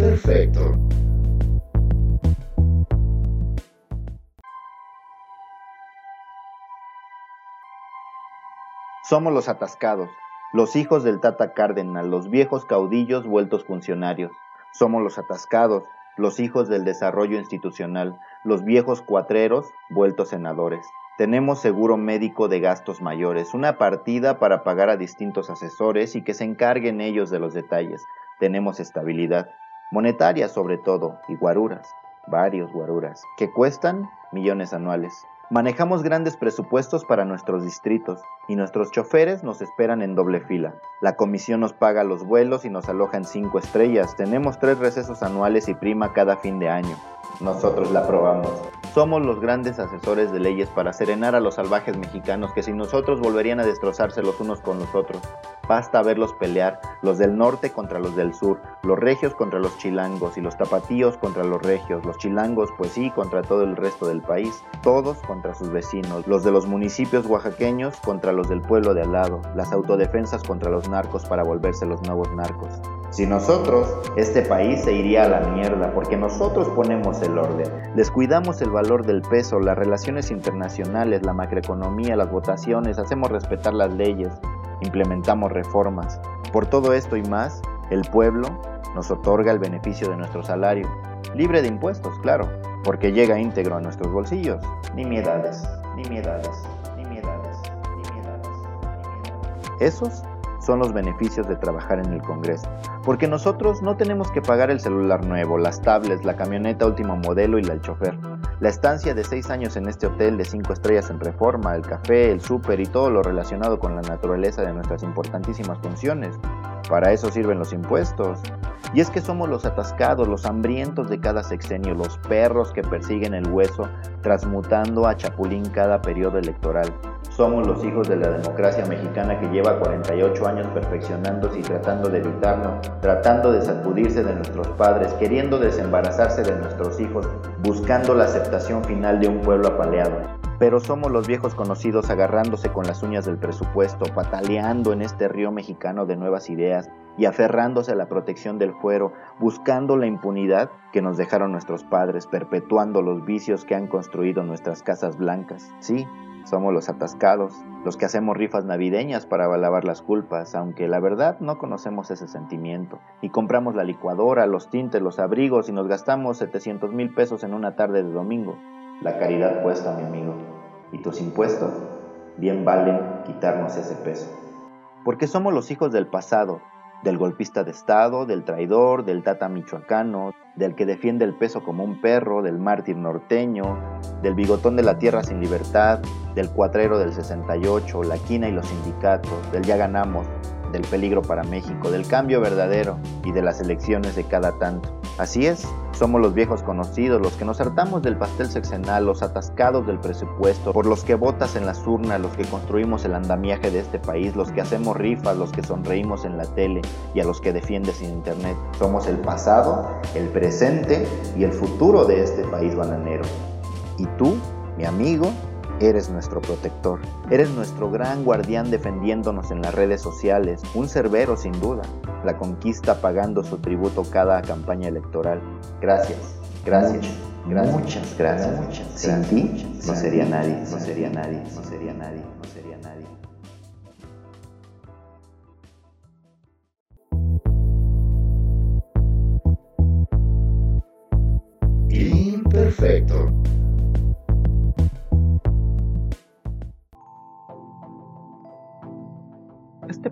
Imperfecto. Somos los atascados, los hijos del Tata Cardenal, los viejos caudillos vueltos funcionarios. Somos los atascados, los hijos del desarrollo institucional, los viejos cuatreros vueltos senadores. Tenemos seguro médico de gastos mayores, una partida para pagar a distintos asesores y que se encarguen ellos de los detalles. Tenemos estabilidad, monetaria sobre todo, y guaruras, varios guaruras, que cuestan millones anuales. Manejamos grandes presupuestos para nuestros distritos y nuestros choferes nos esperan en doble fila. La comisión nos paga los vuelos y nos aloja en cinco estrellas. Tenemos tres recesos anuales y prima cada fin de año. Nosotros la aprobamos. Somos los grandes asesores de leyes para serenar a los salvajes mexicanos que sin nosotros volverían a destrozarse los unos con los otros. Basta verlos pelear, los del norte contra los del sur, los regios contra los chilangos y los tapatíos contra los regios, los chilangos pues sí contra todo el resto del país, todos contra sus vecinos, los de los municipios oaxaqueños contra los del pueblo de al lado, las autodefensas contra los narcos para volverse los nuevos narcos. Si nosotros, este país se iría a la mierda porque nosotros ponemos el orden, descuidamos el valor del peso, las relaciones internacionales, la macroeconomía, las votaciones, hacemos respetar las leyes, implementamos reformas. Por todo esto y más, el pueblo nos otorga el beneficio de nuestro salario, libre de impuestos, claro, porque llega íntegro a nuestros bolsillos. Ni miedades, ni miedades, ni miedades, ni miedades. Esos son los beneficios de trabajar en el Congreso, porque nosotros no tenemos que pagar el celular nuevo, las tablets, la camioneta último modelo y la del chofer. La estancia de seis años en este hotel de cinco estrellas en reforma, el café, el súper y todo lo relacionado con la naturaleza de nuestras importantísimas funciones. Para eso sirven los impuestos. Y es que somos los atascados, los hambrientos de cada sexenio, los perros que persiguen el hueso, transmutando a chapulín cada periodo electoral. Somos los hijos de la democracia mexicana que lleva 48 años perfeccionándose y tratando de evitarnos, tratando de sacudirse de nuestros padres, queriendo desembarazarse de nuestros hijos, buscando la aceptación final de un pueblo apaleado. Pero somos los viejos conocidos agarrándose con las uñas del presupuesto, pataleando en este río mexicano de nuevas ideas y aferrándose a la protección del fuero, buscando la impunidad que nos dejaron nuestros padres, perpetuando los vicios que han construido nuestras casas blancas. Sí, somos los atascados, los que hacemos rifas navideñas para lavar las culpas, aunque la verdad no conocemos ese sentimiento. Y compramos la licuadora, los tintes, los abrigos y nos gastamos 700 mil pesos en una tarde de domingo. La caridad cuesta, mi amigo. Y tus impuestos bien valen quitarnos ese peso. Porque somos los hijos del pasado, del golpista de Estado, del traidor, del tata michoacano, del que defiende el peso como un perro, del mártir norteño, del bigotón de la tierra sin libertad, del cuatrero del 68, la quina y los sindicatos, del ya ganamos, del peligro para México, del cambio verdadero y de las elecciones de cada tanto. Así es, somos los viejos conocidos, los que nos hartamos del pastel sexenal, los atascados del presupuesto, por los que votas en las urnas, los que construimos el andamiaje de este país, los que hacemos rifas, los que sonreímos en la tele y a los que defiendes en internet. Somos el pasado, el presente y el futuro de este país bananero. Y tú, mi amigo, Eres nuestro protector, eres nuestro gran guardián defendiéndonos en las redes sociales, un cerbero sin duda, la conquista pagando su tributo cada campaña electoral. Gracias, gracias, gracias muchas gracias. Muchas sin ti no sería nadie, no sería nadie, no sería nadie, no sería nadie. Imperfecto.